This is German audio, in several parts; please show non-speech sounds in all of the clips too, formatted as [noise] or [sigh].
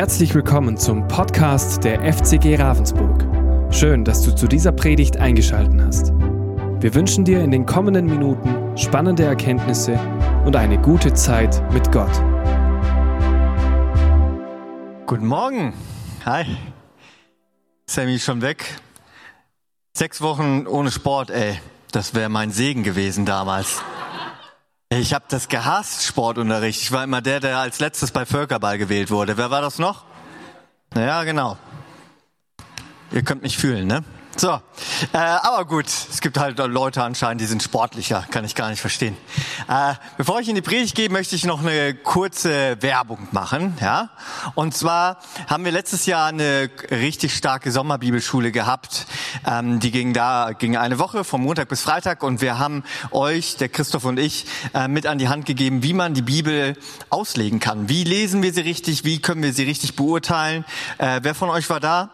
Herzlich willkommen zum Podcast der FCG Ravensburg. Schön, dass du zu dieser Predigt eingeschaltet hast. Wir wünschen dir in den kommenden Minuten spannende Erkenntnisse und eine gute Zeit mit Gott. Guten Morgen. Hi. Sammy ist schon weg. Sechs Wochen ohne Sport, ey. Das wäre mein Segen gewesen damals. Ich habe das gehasst, Sportunterricht. Ich war immer der, der als letztes bei Völkerball gewählt wurde. Wer war das noch? Naja, genau. Ihr könnt mich fühlen, ne? So, äh, aber gut, es gibt halt Leute anscheinend, die sind sportlicher, kann ich gar nicht verstehen. Äh, bevor ich in die Predigt gehe, möchte ich noch eine kurze Werbung machen. Ja, und zwar haben wir letztes Jahr eine richtig starke Sommerbibelschule gehabt. Ähm, die ging da ging eine Woche von Montag bis Freitag und wir haben euch, der Christoph und ich, äh, mit an die Hand gegeben, wie man die Bibel auslegen kann. Wie lesen wir sie richtig? Wie können wir sie richtig beurteilen? Äh, wer von euch war da?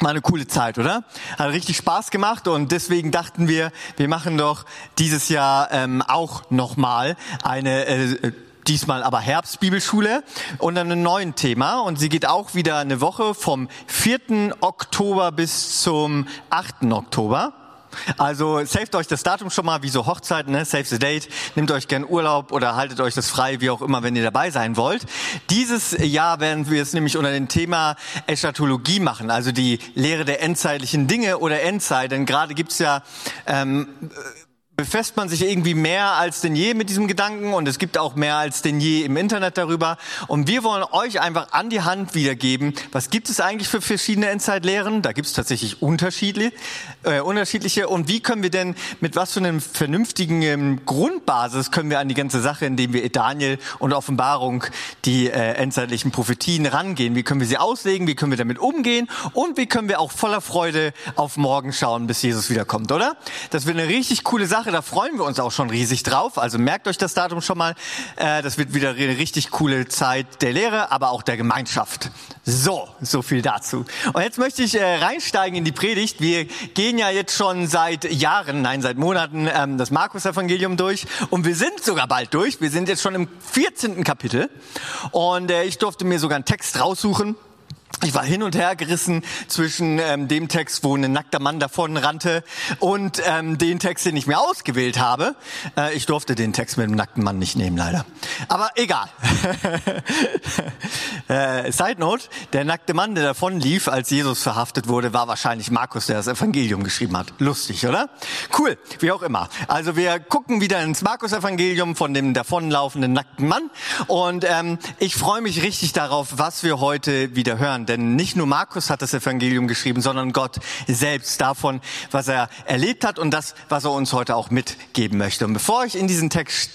War eine coole Zeit, oder? Hat richtig Spaß gemacht und deswegen dachten wir, wir machen doch dieses Jahr ähm, auch nochmal eine äh, diesmal aber Herbstbibelschule und dann ein neues Thema und sie geht auch wieder eine Woche vom 4. Oktober bis zum 8. Oktober. Also saved euch das Datum schon mal, wie so Hochzeiten, ne? save the date, nehmt euch gern Urlaub oder haltet euch das frei, wie auch immer, wenn ihr dabei sein wollt. Dieses Jahr werden wir es nämlich unter dem Thema Eschatologie machen, also die Lehre der endzeitlichen Dinge oder Endzeit, denn gerade gibt's ja ähm, befasst man sich irgendwie mehr als denn je mit diesem Gedanken und es gibt auch mehr als denn je im Internet darüber. Und wir wollen euch einfach an die Hand wiedergeben, was gibt es eigentlich für verschiedene Endzeitlehren? Da gibt es tatsächlich unterschiedliche, äh, unterschiedliche. Und wie können wir denn mit was für einem vernünftigen ähm, Grundbasis können wir an die ganze Sache, indem wir Daniel und Offenbarung die äh, endzeitlichen Prophetien rangehen? Wie können wir sie auslegen? Wie können wir damit umgehen? Und wie können wir auch voller Freude auf morgen schauen, bis Jesus wiederkommt, oder? Das wird eine richtig coole Sache. Sache, da freuen wir uns auch schon riesig drauf. Also merkt euch das Datum schon mal. Äh, das wird wieder eine richtig coole Zeit der Lehre, aber auch der Gemeinschaft. So, so viel dazu. Und jetzt möchte ich äh, reinsteigen in die Predigt. Wir gehen ja jetzt schon seit Jahren, nein, seit Monaten ähm, das Markus-Evangelium durch. Und wir sind sogar bald durch. Wir sind jetzt schon im 14. Kapitel. Und äh, ich durfte mir sogar einen Text raussuchen ich war hin und her gerissen zwischen ähm, dem Text, wo ein nackter Mann davon rannte, und ähm, den Text, den ich mir ausgewählt habe. Äh, ich durfte den Text mit dem nackten Mann nicht nehmen, leider. Aber egal. [laughs] äh, Side Note, der nackte Mann, der davon lief, als Jesus verhaftet wurde, war wahrscheinlich Markus, der das Evangelium geschrieben hat. Lustig, oder? Cool, wie auch immer. Also wir gucken wieder ins Markus-Evangelium von dem davonlaufenden nackten Mann. Und ähm, ich freue mich richtig darauf, was wir heute wieder hören denn nicht nur Markus hat das Evangelium geschrieben, sondern Gott selbst davon, was er erlebt hat und das, was er uns heute auch mitgeben möchte. Und bevor ich in diesen Text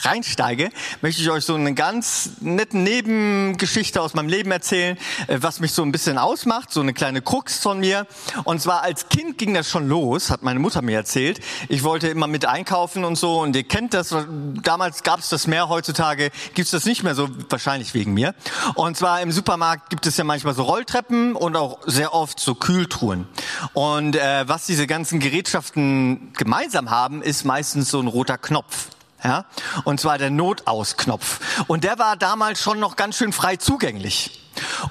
reinsteige, möchte ich euch so eine ganz nette Nebengeschichte aus meinem Leben erzählen, äh, was mich so ein bisschen ausmacht, so eine kleine Krux von mir. Und zwar als Kind ging das schon los, hat meine Mutter mir erzählt. Ich wollte immer mit einkaufen und so und ihr kennt das, damals gab es das mehr, heutzutage gibt es das nicht mehr so, wahrscheinlich wegen mir. Und zwar im Supermarkt gibt es ja manchmal so Rolltreppen und auch sehr oft so Kühltruhen. Und äh, was diese ganzen Gerätschaften gemeinsam haben, ist meistens so ein roter Knopf. Ja? Und zwar der Notausknopf. Und der war damals schon noch ganz schön frei zugänglich.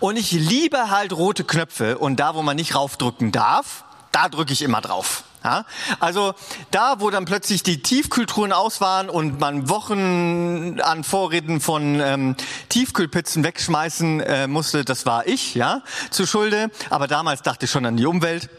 Und ich liebe halt rote Knöpfe und da, wo man nicht raufdrücken darf, da drücke ich immer drauf. Ja? Also da, wo dann plötzlich die Tiefkühltruhen aus waren und man Wochen an Vorräten von ähm, Tiefkühlpizzen wegschmeißen äh, musste, das war ich, ja, zu Schulde. Aber damals dachte ich schon an die Umwelt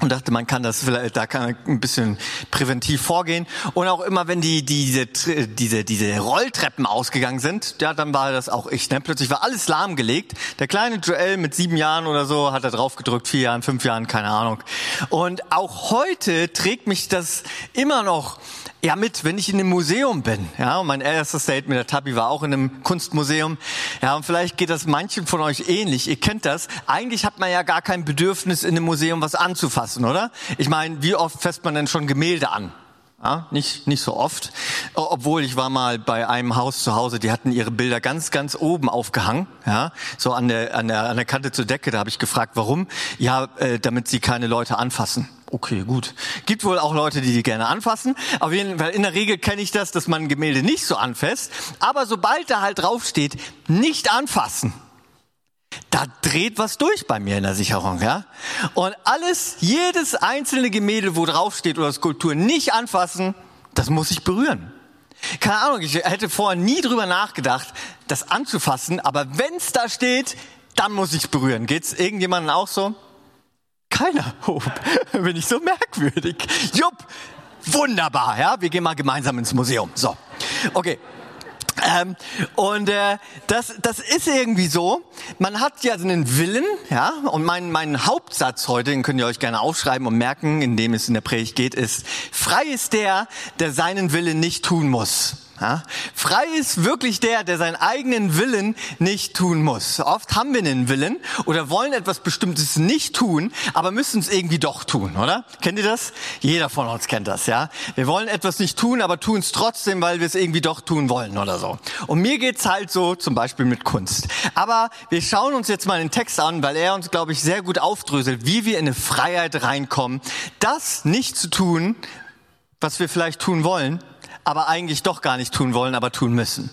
und dachte, man kann das vielleicht, da kann ein bisschen präventiv vorgehen. Und auch immer, wenn die, diese, diese, diese Rolltreppen ausgegangen sind, ja, dann war das auch ich. Ne? Plötzlich war alles lahmgelegt. Der kleine Joel mit sieben Jahren oder so hat da drauf gedrückt, vier Jahren, fünf Jahren, keine Ahnung. Und auch heute trägt mich das immer noch ja mit, wenn ich in einem Museum bin. Ja, und mein erstes Date mit der Tabi war auch in einem Kunstmuseum. Ja, und vielleicht geht das manchen von euch ähnlich. Ihr kennt das. Eigentlich hat man ja gar kein Bedürfnis, in einem Museum was anzufassen, oder? Ich meine, wie oft fässt man denn schon Gemälde an? Ja, nicht, nicht so oft. Obwohl ich war mal bei einem Haus zu Hause, die hatten ihre Bilder ganz, ganz oben aufgehangen, ja, so an der, an der, an der Kante zur Decke. Da habe ich gefragt, warum? Ja, äh, damit sie keine Leute anfassen. Okay, gut. Gibt wohl auch Leute, die die gerne anfassen. Auf jeden Fall, in der Regel kenne ich das, dass man Gemälde nicht so anfasst. Aber sobald da halt draufsteht, nicht anfassen, da dreht was durch bei mir in der Sicherung, ja. Und alles, jedes einzelne Gemälde, wo drauf steht oder Skulptur, nicht anfassen, das muss ich berühren. Keine Ahnung, ich hätte vorher nie drüber nachgedacht, das anzufassen, aber wenn's da steht, dann muss ich's berühren. Geht's irgendjemandem auch so? Keiner. [laughs] Oh, bin ich so merkwürdig. Jupp, wunderbar, ja. Wir gehen mal gemeinsam ins Museum. So, okay. Ähm, und äh, das, das ist irgendwie so. Man hat ja einen Willen, ja. Und mein, mein Hauptsatz heute, den könnt ihr euch gerne aufschreiben und merken, indem es in der Predigt geht, ist: Frei ist der, der seinen Willen nicht tun muss. Ja? Frei ist wirklich der, der seinen eigenen Willen nicht tun muss. Oft haben wir einen Willen oder wollen etwas Bestimmtes nicht tun, aber müssen es irgendwie doch tun, oder? Kennt ihr das? Jeder von uns kennt das, ja? Wir wollen etwas nicht tun, aber tun es trotzdem, weil wir es irgendwie doch tun wollen oder so. Und mir geht's halt so, zum Beispiel mit Kunst. Aber wir schauen uns jetzt mal den Text an, weil er uns, glaube ich, sehr gut aufdröselt, wie wir in eine Freiheit reinkommen, das nicht zu tun, was wir vielleicht tun wollen, aber eigentlich doch gar nicht tun wollen, aber tun müssen.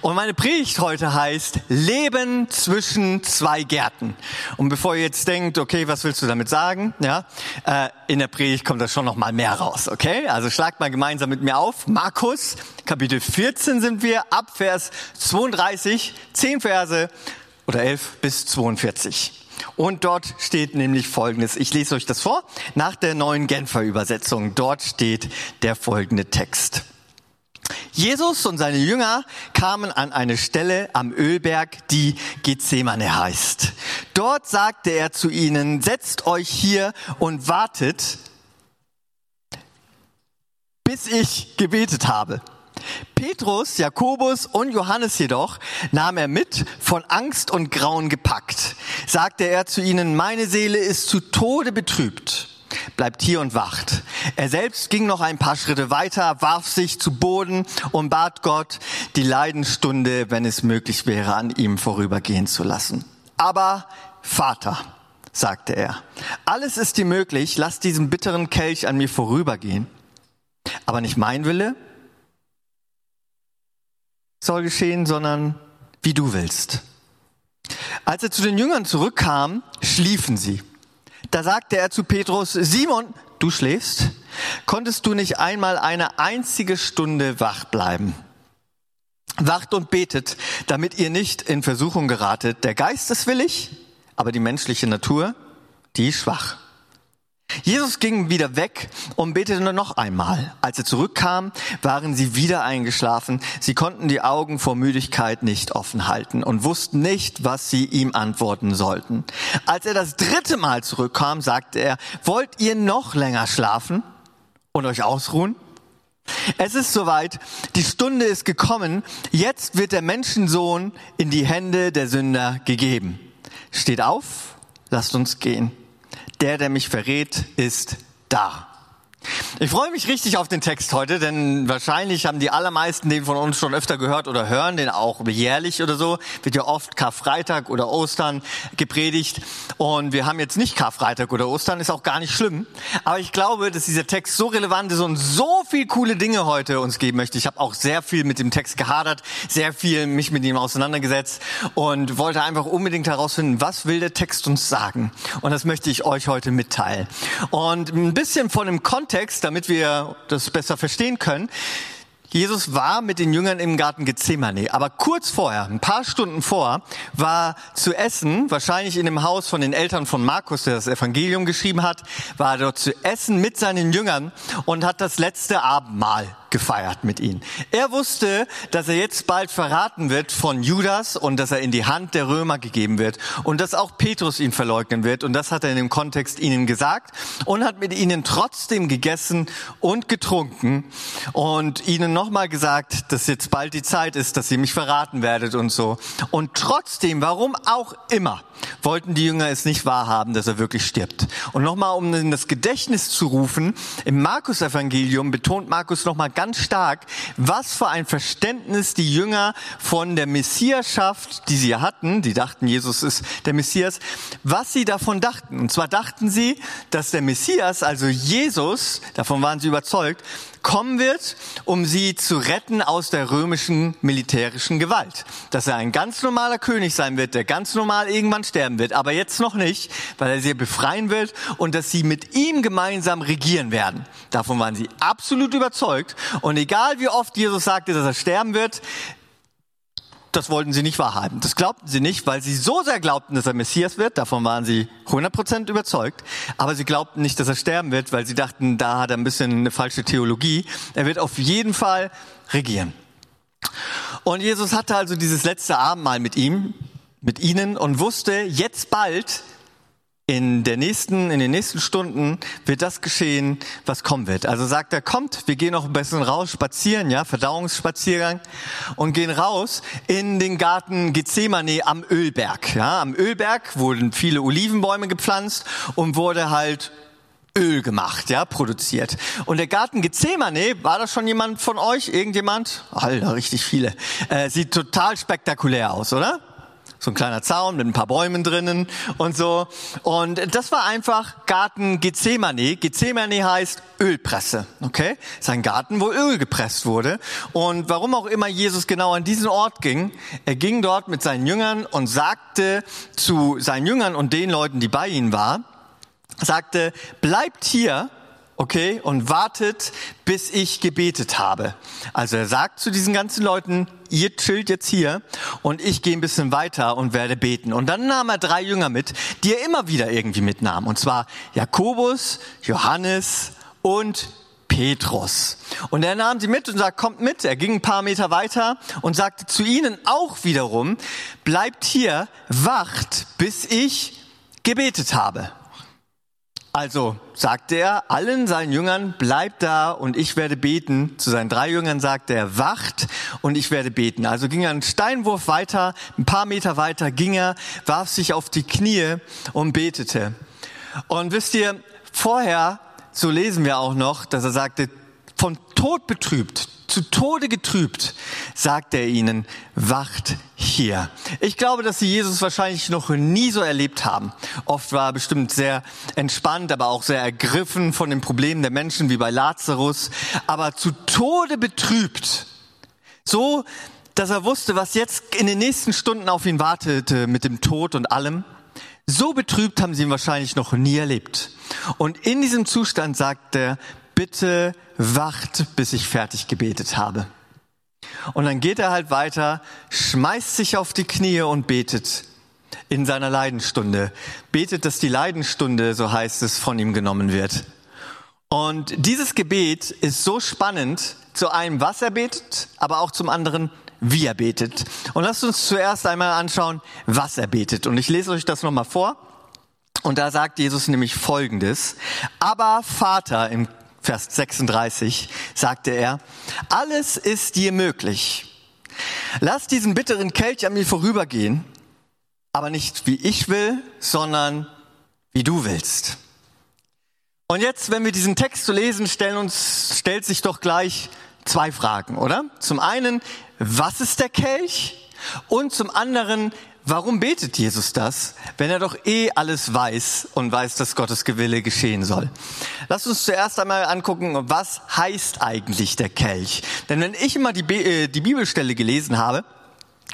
Und meine Predigt heute heißt Leben zwischen zwei Gärten. Und bevor ihr jetzt denkt, okay, was willst du damit sagen? Ja, äh, in der Predigt kommt da schon noch mal mehr raus, okay? Also schlagt mal gemeinsam mit mir auf. Markus, Kapitel 14 sind wir, ab Vers 32, 10 Verse oder 11 bis 42. Und dort steht nämlich Folgendes. Ich lese euch das vor. Nach der neuen Genfer Übersetzung. Dort steht der folgende Text. Jesus und seine Jünger kamen an eine Stelle am Ölberg, die Gethsemane heißt. Dort sagte er zu ihnen, setzt euch hier und wartet, bis ich gebetet habe. Petrus, Jakobus und Johannes jedoch nahm er mit, von Angst und Grauen gepackt. Sagte er zu ihnen, meine Seele ist zu Tode betrübt bleibt hier und wacht. Er selbst ging noch ein paar Schritte weiter, warf sich zu Boden und bat Gott, die Leidenstunde, wenn es möglich wäre, an ihm vorübergehen zu lassen. Aber Vater, sagte er, alles ist dir möglich, lass diesen bitteren Kelch an mir vorübergehen. Aber nicht mein Wille soll geschehen, sondern wie du willst. Als er zu den Jüngern zurückkam, schliefen sie. Da sagte er zu Petrus, Simon, du schläfst? Konntest du nicht einmal eine einzige Stunde wach bleiben? Wacht und betet, damit ihr nicht in Versuchung geratet. Der Geist ist willig, aber die menschliche Natur, die ist schwach. Jesus ging wieder weg und betete nur noch einmal. Als er zurückkam, waren sie wieder eingeschlafen. Sie konnten die Augen vor Müdigkeit nicht offen halten und wussten nicht, was sie ihm antworten sollten. Als er das dritte Mal zurückkam, sagte er, wollt ihr noch länger schlafen und euch ausruhen? Es ist soweit, die Stunde ist gekommen, jetzt wird der Menschensohn in die Hände der Sünder gegeben. Steht auf, lasst uns gehen der, der mich verrät, ist da. Ich freue mich richtig auf den Text heute, denn wahrscheinlich haben die allermeisten den von uns schon öfter gehört oder hören den auch jährlich oder so. Wird ja oft Karfreitag oder Ostern gepredigt. Und wir haben jetzt nicht Karfreitag oder Ostern, ist auch gar nicht schlimm. Aber ich glaube, dass dieser Text so relevant ist und so viel coole Dinge heute uns geben möchte. Ich habe auch sehr viel mit dem Text gehadert, sehr viel mich mit ihm auseinandergesetzt und wollte einfach unbedingt herausfinden, was will der Text uns sagen. Und das möchte ich euch heute mitteilen. Und ein bisschen von dem Kontext Damit wir das besser verstehen können. Jesus war mit den Jüngern im Garten Gethsemane, aber kurz vorher, ein paar Stunden vor, war zu essen, wahrscheinlich in dem Haus von den Eltern von Markus, der das Evangelium geschrieben hat, war dort zu essen mit seinen Jüngern und hat das letzte Abendmahl gefeiert mit ihnen. Er wusste, dass er jetzt bald verraten wird von Judas und dass er in die Hand der Römer gegeben wird und dass auch Petrus ihn verleugnen wird. Und das hat er in dem Kontext ihnen gesagt und hat mit ihnen trotzdem gegessen und getrunken und ihnen nochmal gesagt, dass jetzt bald die Zeit ist, dass ihr mich verraten werdet und so. Und trotzdem, warum auch immer, wollten die Jünger es nicht wahrhaben, dass er wirklich stirbt. Und nochmal, um in das Gedächtnis zu rufen, im Markus-Evangelium betont Markus nochmal ganz stark, was für ein Verständnis die Jünger von der Messiaschaft, die sie hatten, die dachten, Jesus ist der Messias, was sie davon dachten. Und zwar dachten sie, dass der Messias, also Jesus, davon waren sie überzeugt, kommen wird, um sie zu retten aus der römischen militärischen Gewalt. Dass er ein ganz normaler König sein wird, der ganz normal irgendwann sterben wird, aber jetzt noch nicht, weil er sie befreien wird und dass sie mit ihm gemeinsam regieren werden. Davon waren sie absolut überzeugt. Und egal wie oft Jesus sagte, dass er sterben wird, das wollten sie nicht wahrhaben. Das glaubten sie nicht, weil sie so sehr glaubten, dass er Messias wird. Davon waren sie 100% überzeugt. Aber sie glaubten nicht, dass er sterben wird, weil sie dachten, da hat er ein bisschen eine falsche Theologie. Er wird auf jeden Fall regieren. Und Jesus hatte also dieses letzte Abendmahl mit ihm, mit ihnen und wusste, jetzt bald in der nächsten, in den nächsten Stunden wird das geschehen, was kommen wird. Also sagt er, kommt, wir gehen noch ein bisschen raus, spazieren, ja, Verdauungsspaziergang und gehen raus in den Garten Gethsemane am Ölberg. Ja, am Ölberg wurden viele Olivenbäume gepflanzt und wurde halt Öl gemacht, ja, produziert. Und der Garten Gethsemane, war das schon jemand von euch? Irgendjemand? Alter, richtig viele. Äh, sieht total spektakulär aus, oder? So ein kleiner Zaun mit ein paar Bäumen drinnen und so. Und das war einfach Garten Gethsemane. Gethsemane heißt Ölpresse, okay? Das ist ein Garten, wo Öl gepresst wurde. Und warum auch immer Jesus genau an diesen Ort ging, er ging dort mit seinen Jüngern und sagte zu seinen Jüngern und den Leuten, die bei ihnen waren, sagte, bleibt hier okay, und wartet, bis ich gebetet habe. Also er sagt zu diesen ganzen Leuten, ihr chillt jetzt hier und ich gehe ein bisschen weiter und werde beten. Und dann nahm er drei Jünger mit, die er immer wieder irgendwie mitnahm. Und zwar Jakobus, Johannes und Petrus. Und er nahm sie mit und sagt, kommt mit. Er ging ein paar Meter weiter und sagte zu ihnen auch wiederum, bleibt hier, wacht, bis ich gebetet habe. Also sagte er allen seinen Jüngern, bleibt da und ich werde beten. Zu seinen drei Jüngern sagte er, wacht und ich werde beten. Also ging er einen Steinwurf weiter, ein paar Meter weiter ging er, warf sich auf die Knie und betete. Und wisst ihr, vorher, so lesen wir auch noch, dass er sagte, von Tod betrübt, zu Tode getrübt, sagt er ihnen, wacht hier. Ich glaube, dass sie Jesus wahrscheinlich noch nie so erlebt haben. Oft war er bestimmt sehr entspannt, aber auch sehr ergriffen von den Problemen der Menschen, wie bei Lazarus. Aber zu Tode betrübt. So, dass er wusste, was jetzt in den nächsten Stunden auf ihn wartete mit dem Tod und allem. So betrübt haben sie ihn wahrscheinlich noch nie erlebt. Und in diesem Zustand sagt er, bitte wacht, bis ich fertig gebetet habe. Und dann geht er halt weiter, schmeißt sich auf die Knie und betet in seiner Leidenstunde. Betet, dass die Leidenstunde, so heißt es, von ihm genommen wird. Und dieses Gebet ist so spannend, zu einem, was er betet, aber auch zum anderen, wie er betet. Und lasst uns zuerst einmal anschauen, was er betet. Und ich lese euch das nochmal vor. Und da sagt Jesus nämlich Folgendes. Aber Vater im Vers 36 sagte er, alles ist dir möglich. Lass diesen bitteren Kelch an mir vorübergehen, aber nicht wie ich will, sondern wie du willst. Und jetzt, wenn wir diesen Text zu lesen, stellen uns, stellt sich doch gleich zwei Fragen, oder? Zum einen, was ist der Kelch? Und zum anderen, Warum betet Jesus das, wenn er doch eh alles weiß und weiß, dass Gottes Gewille geschehen soll? Lass uns zuerst einmal angucken, was heißt eigentlich der Kelch? Denn wenn ich immer die, äh, die Bibelstelle gelesen habe,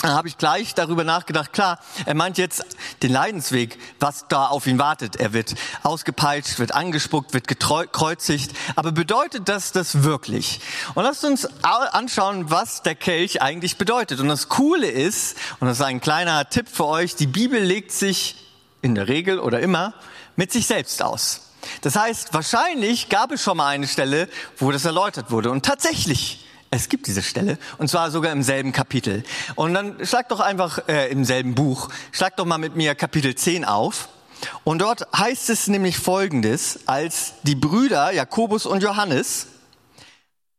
dann habe ich gleich darüber nachgedacht, klar, er meint jetzt den Leidensweg, was da auf ihn wartet. Er wird ausgepeitscht, wird angespuckt, wird gekreuzigt. Aber bedeutet das das wirklich? Und lasst uns anschauen, was der Kelch eigentlich bedeutet. Und das Coole ist, und das ist ein kleiner Tipp für euch, die Bibel legt sich in der Regel oder immer mit sich selbst aus. Das heißt, wahrscheinlich gab es schon mal eine Stelle, wo das erläutert wurde. Und tatsächlich, es gibt diese Stelle und zwar sogar im selben Kapitel. Und dann schlag doch einfach äh, im selben Buch, schlag doch mal mit mir Kapitel 10 auf. Und dort heißt es nämlich Folgendes, als die Brüder Jakobus und Johannes,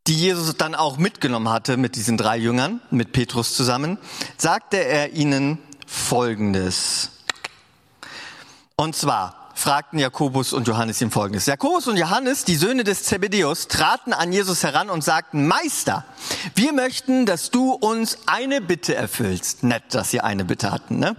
die Jesus dann auch mitgenommen hatte mit diesen drei Jüngern, mit Petrus zusammen, sagte er ihnen Folgendes. Und zwar, fragten Jakobus und Johannes ihm folgendes. Jakobus und Johannes, die Söhne des Zebedeus, traten an Jesus heran und sagten, Meister, wir möchten, dass du uns eine Bitte erfüllst. Nett, dass sie eine Bitte hatten, ne?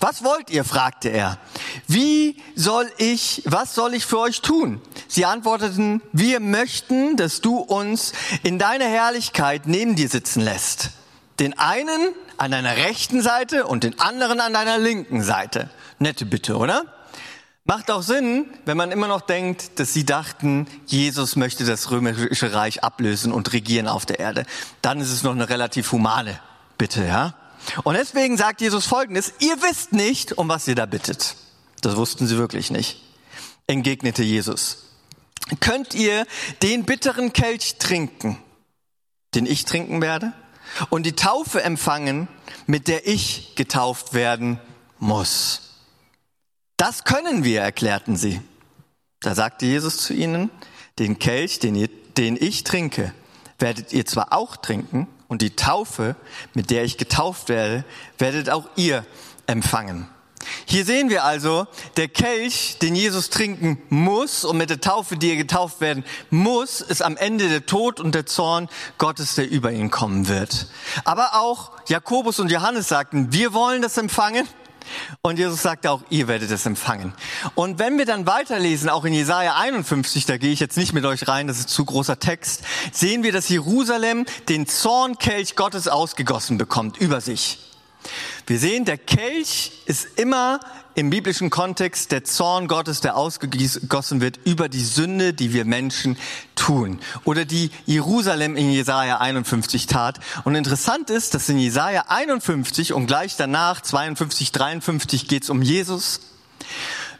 Was wollt ihr? fragte er. Wie soll ich, was soll ich für euch tun? Sie antworteten, wir möchten, dass du uns in deiner Herrlichkeit neben dir sitzen lässt. Den einen an deiner rechten Seite und den anderen an deiner linken Seite. Nette Bitte, oder? Macht auch Sinn, wenn man immer noch denkt, dass sie dachten, Jesus möchte das römische Reich ablösen und regieren auf der Erde. Dann ist es noch eine relativ humane Bitte, ja? Und deswegen sagt Jesus Folgendes, ihr wisst nicht, um was ihr da bittet. Das wussten sie wirklich nicht. Entgegnete Jesus. Könnt ihr den bitteren Kelch trinken, den ich trinken werde? Und die Taufe empfangen, mit der ich getauft werden muss? Das können wir, erklärten sie. Da sagte Jesus zu ihnen, den Kelch, den, ihr, den ich trinke, werdet ihr zwar auch trinken, und die Taufe, mit der ich getauft werde, werdet auch ihr empfangen. Hier sehen wir also, der Kelch, den Jesus trinken muss und mit der Taufe, die er getauft werden muss, ist am Ende der Tod und der Zorn Gottes, der über ihn kommen wird. Aber auch Jakobus und Johannes sagten, wir wollen das empfangen und Jesus sagte auch, ihr werdet es empfangen. Und wenn wir dann weiterlesen, auch in Jesaja 51, da gehe ich jetzt nicht mit euch rein, das ist zu großer Text, sehen wir, dass Jerusalem den Zornkelch Gottes ausgegossen bekommt über sich. Wir sehen, der Kelch ist immer im biblischen Kontext der Zorn Gottes, der ausgegossen wird über die Sünde, die wir Menschen tun. Oder die Jerusalem in Jesaja 51 tat. Und interessant ist, dass in Jesaja 51 und gleich danach 52, 53 geht es um Jesus,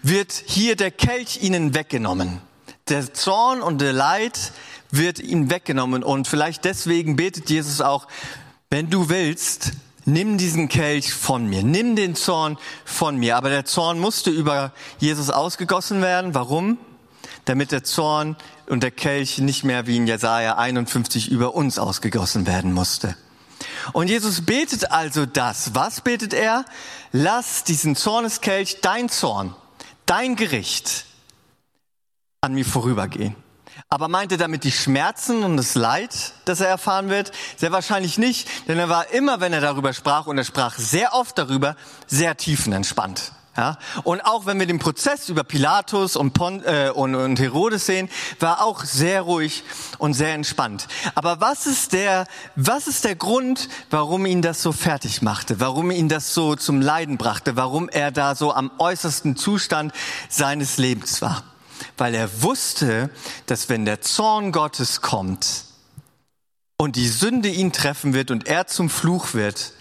wird hier der Kelch ihnen weggenommen. Der Zorn und der Leid wird ihnen weggenommen. Und vielleicht deswegen betet Jesus auch, wenn du willst, nimm diesen Kelch von mir, nimm den Zorn von mir. Aber der Zorn musste über Jesus ausgegossen werden. Warum? Damit der Zorn und der Kelch nicht mehr wie in Jesaja 51 über uns ausgegossen werden musste. Und Jesus betet also das. Was betet er? Lass diesen Zorneskelch, dein Zorn, dein Gericht an mir vorübergehen. Aber meinte damit die Schmerzen und das Leid, das er erfahren wird? Sehr wahrscheinlich nicht, denn er war immer, wenn er darüber sprach, und er sprach sehr oft darüber, sehr tiefenentspannt. Ja? Und auch wenn wir den Prozess über Pilatus und, Pon äh, und, und Herodes sehen, war auch sehr ruhig und sehr entspannt. Aber was ist der, was ist der Grund, warum ihn das so fertig machte? Warum ihn das so zum Leiden brachte? Warum er da so am äußersten Zustand seines Lebens war? Weil er wusste, dass wenn der Zorn Gottes kommt und die Sünde ihn treffen wird und er zum Fluch wird,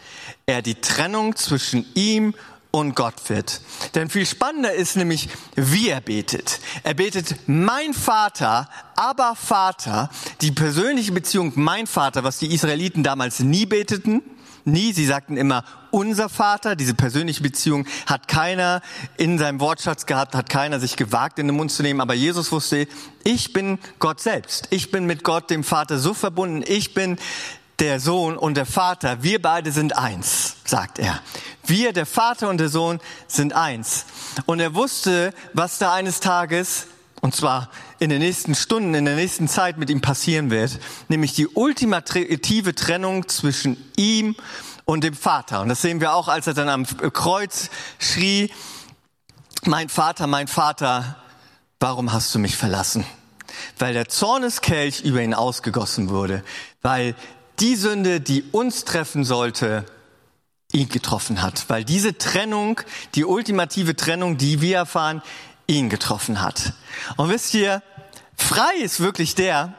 er die Trennung zwischen ihm und Gott wird. Denn viel spannender ist nämlich, wie er betet. Er betet, mein Vater, aber Vater, die persönliche Beziehung, mein Vater, was die Israeliten damals nie beteten, nie. Sie sagten immer, unser Vater, diese persönliche Beziehung hat keiner in seinem Wortschatz gehabt, hat keiner sich gewagt, in den Mund zu nehmen. Aber Jesus wusste, ich bin Gott selbst. Ich bin mit Gott, dem Vater, so verbunden. Ich bin der Sohn und der Vater. Wir beide sind eins, sagt er. Wir, der Vater und der Sohn, sind eins. Und er wusste, was da eines Tages und zwar in den nächsten Stunden, in der nächsten Zeit mit ihm passieren wird, nämlich die ultimative Trennung zwischen ihm und dem Vater. Und das sehen wir auch, als er dann am Kreuz schrie, mein Vater, mein Vater, warum hast du mich verlassen? Weil der Zorneskelch über ihn ausgegossen wurde, weil die Sünde, die uns treffen sollte, ihn getroffen hat, weil diese Trennung, die ultimative Trennung, die wir erfahren, ihn getroffen hat. Und wisst ihr, frei ist wirklich der,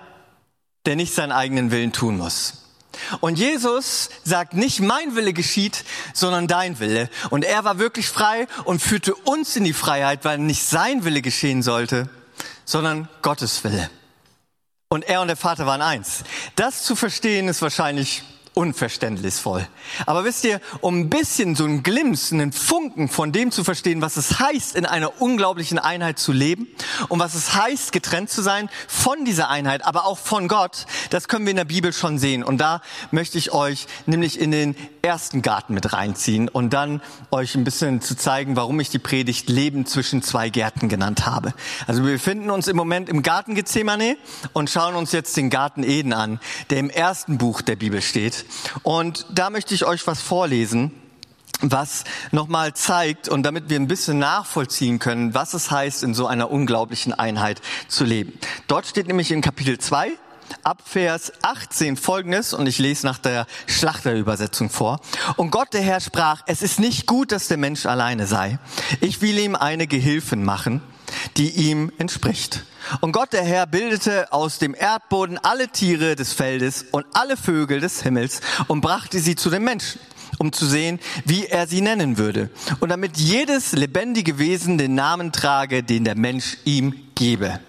der nicht seinen eigenen Willen tun muss. Und Jesus sagt nicht mein Wille geschieht, sondern dein Wille. Und er war wirklich frei und führte uns in die Freiheit, weil nicht sein Wille geschehen sollte, sondern Gottes Wille. Und er und der Vater waren eins. Das zu verstehen ist wahrscheinlich unverständnisvoll. Aber wisst ihr, um ein bisschen so einen Glimps, einen Funken von dem zu verstehen, was es heißt, in einer unglaublichen Einheit zu leben und was es heißt, getrennt zu sein von dieser Einheit, aber auch von Gott, das können wir in der Bibel schon sehen. Und da möchte ich euch nämlich in den ersten Garten mit reinziehen und dann euch ein bisschen zu zeigen, warum ich die Predigt Leben zwischen zwei Gärten genannt habe. Also wir befinden uns im Moment im Garten Gethsemane und schauen uns jetzt den Garten Eden an, der im ersten Buch der Bibel steht. Und da möchte ich euch was vorlesen, was nochmal zeigt und damit wir ein bisschen nachvollziehen können, was es heißt, in so einer unglaublichen Einheit zu leben. Dort steht nämlich in Kapitel 2, ab Vers 18 folgendes, und ich lese nach der Schlachterübersetzung vor. Und Gott der Herr sprach, es ist nicht gut, dass der Mensch alleine sei. Ich will ihm eine Gehilfin machen, die ihm entspricht. Und Gott der Herr bildete aus dem Erdboden alle Tiere des Feldes und alle Vögel des Himmels und brachte sie zu den Menschen um zu sehen, wie er sie nennen würde. Und damit jedes lebendige Wesen den Namen trage, den der Mensch ihm gebe.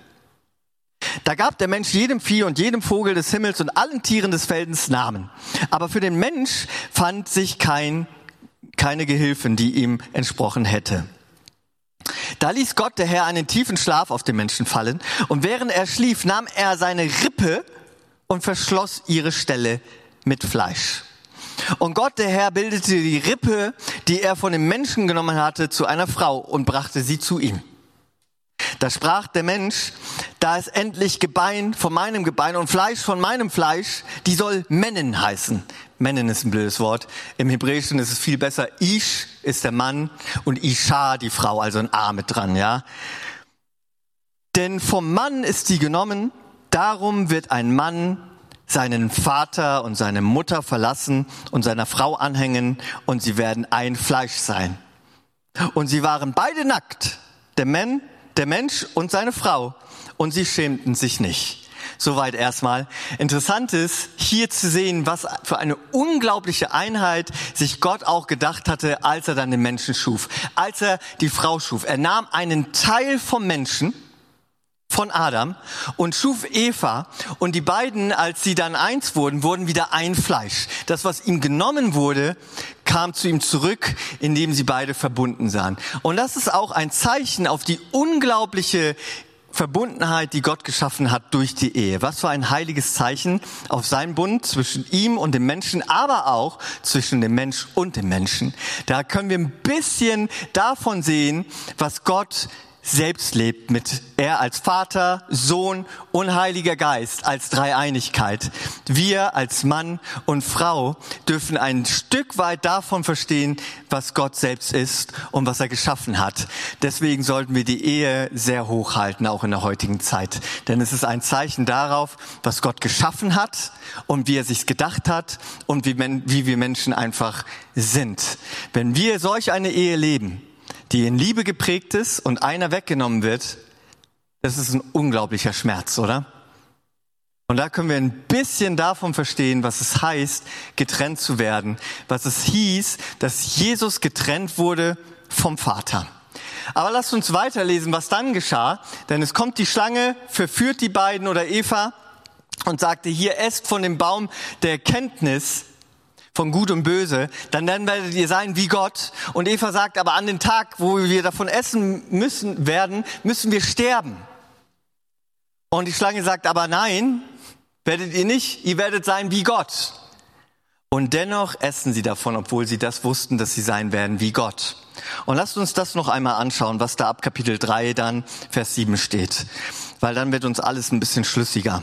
Da gab der Mensch jedem Vieh und jedem Vogel des Himmels und allen Tieren des Feldens Namen. Aber für den Mensch fand sich kein, keine Gehilfen, die ihm entsprochen hätte. Da ließ Gott der Herr einen tiefen Schlaf auf den Menschen fallen und während er schlief, nahm er seine Rippe und verschloss ihre Stelle mit Fleisch. Und Gott der Herr bildete die Rippe, die er von dem Menschen genommen hatte, zu einer Frau und brachte sie zu ihm. Da sprach der Mensch, da ist endlich Gebein von meinem Gebein und Fleisch von meinem Fleisch, die soll Mennen heißen. Mennen ist ein blödes Wort. Im Hebräischen ist es viel besser. Ish ist der Mann und Isha die Frau, also ein A mit dran, ja. Denn vom Mann ist sie genommen, darum wird ein Mann seinen Vater und seine Mutter verlassen und seiner Frau anhängen und sie werden ein Fleisch sein. Und sie waren beide nackt, der Mann, der Mensch und seine Frau, und sie schämten sich nicht. Soweit erstmal. Interessant ist, hier zu sehen, was für eine unglaubliche Einheit sich Gott auch gedacht hatte, als er dann den Menschen schuf, als er die Frau schuf. Er nahm einen Teil vom Menschen, von Adam und schuf Eva und die beiden, als sie dann eins wurden, wurden wieder ein Fleisch. Das, was ihm genommen wurde, kam zu ihm zurück, indem sie beide verbunden sahen. Und das ist auch ein Zeichen auf die unglaubliche Verbundenheit, die Gott geschaffen hat durch die Ehe. Was für ein heiliges Zeichen auf seinen Bund zwischen ihm und dem Menschen, aber auch zwischen dem Mensch und dem Menschen. Da können wir ein bisschen davon sehen, was Gott selbst lebt mit er als Vater, Sohn und Heiliger Geist als Dreieinigkeit. Wir als Mann und Frau dürfen ein Stück weit davon verstehen, was Gott selbst ist und was er geschaffen hat. Deswegen sollten wir die Ehe sehr hoch halten, auch in der heutigen Zeit. Denn es ist ein Zeichen darauf, was Gott geschaffen hat und wie er sich gedacht hat und wie, wie wir Menschen einfach sind. Wenn wir solch eine Ehe leben, die in Liebe geprägt ist und einer weggenommen wird, das ist ein unglaublicher Schmerz, oder? Und da können wir ein bisschen davon verstehen, was es heißt, getrennt zu werden, was es hieß, dass Jesus getrennt wurde vom Vater. Aber lasst uns weiterlesen, was dann geschah, denn es kommt die Schlange, verführt die beiden oder Eva und sagte, hier esst von dem Baum der Kenntnis von Gut und Böse, dann werdet ihr sein wie Gott. Und Eva sagt, aber an den Tag, wo wir davon essen müssen werden, müssen wir sterben. Und die Schlange sagt, aber nein, werdet ihr nicht, ihr werdet sein wie Gott. Und dennoch essen sie davon, obwohl sie das wussten, dass sie sein werden wie Gott. Und lasst uns das noch einmal anschauen, was da ab Kapitel 3 dann Vers 7 steht. Weil dann wird uns alles ein bisschen schlüssiger.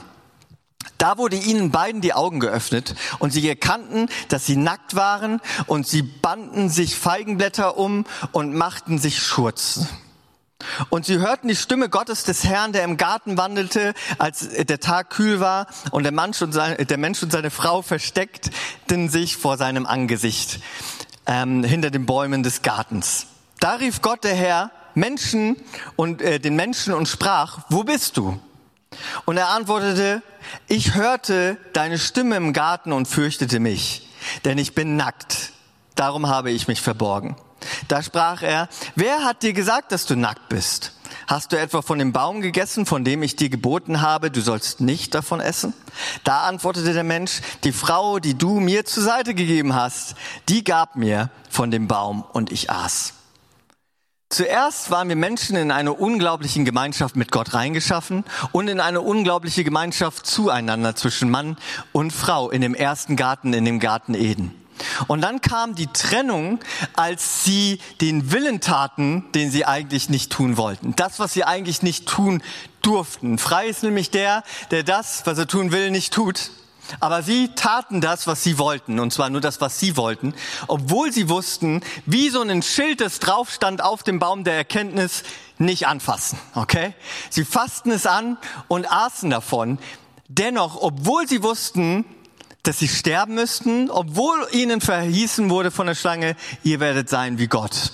Da wurde ihnen beiden die Augen geöffnet und sie erkannten, dass sie nackt waren und sie banden sich Feigenblätter um und machten sich Schurz. Und sie hörten die Stimme Gottes des Herrn, der im Garten wandelte, als der Tag kühl war und der Mensch und seine, der Mensch und seine Frau versteckten sich vor seinem Angesicht ähm, hinter den Bäumen des Gartens. Da rief Gott der Herr Menschen und äh, den Menschen und sprach: Wo bist du? Und er antwortete, ich hörte deine Stimme im Garten und fürchtete mich, denn ich bin nackt. Darum habe ich mich verborgen. Da sprach er, wer hat dir gesagt, dass du nackt bist? Hast du etwa von dem Baum gegessen, von dem ich dir geboten habe, du sollst nicht davon essen? Da antwortete der Mensch, die Frau, die du mir zur Seite gegeben hast, die gab mir von dem Baum und ich aß. Zuerst waren wir Menschen in eine unglaubliche Gemeinschaft mit Gott reingeschaffen und in eine unglaubliche Gemeinschaft zueinander zwischen Mann und Frau in dem ersten Garten, in dem Garten Eden. Und dann kam die Trennung, als sie den Willen taten, den sie eigentlich nicht tun wollten. Das, was sie eigentlich nicht tun durften. Frei ist nämlich der, der das, was er tun will, nicht tut. Aber sie taten das, was sie wollten, und zwar nur das, was sie wollten, obwohl sie wussten, wie so ein Schild, das drauf stand auf dem Baum der Erkenntnis, nicht anfassen, okay? Sie fassten es an und aßen davon. Dennoch, obwohl sie wussten, dass sie sterben müssten, obwohl ihnen verhießen wurde von der Schlange, ihr werdet sein wie Gott.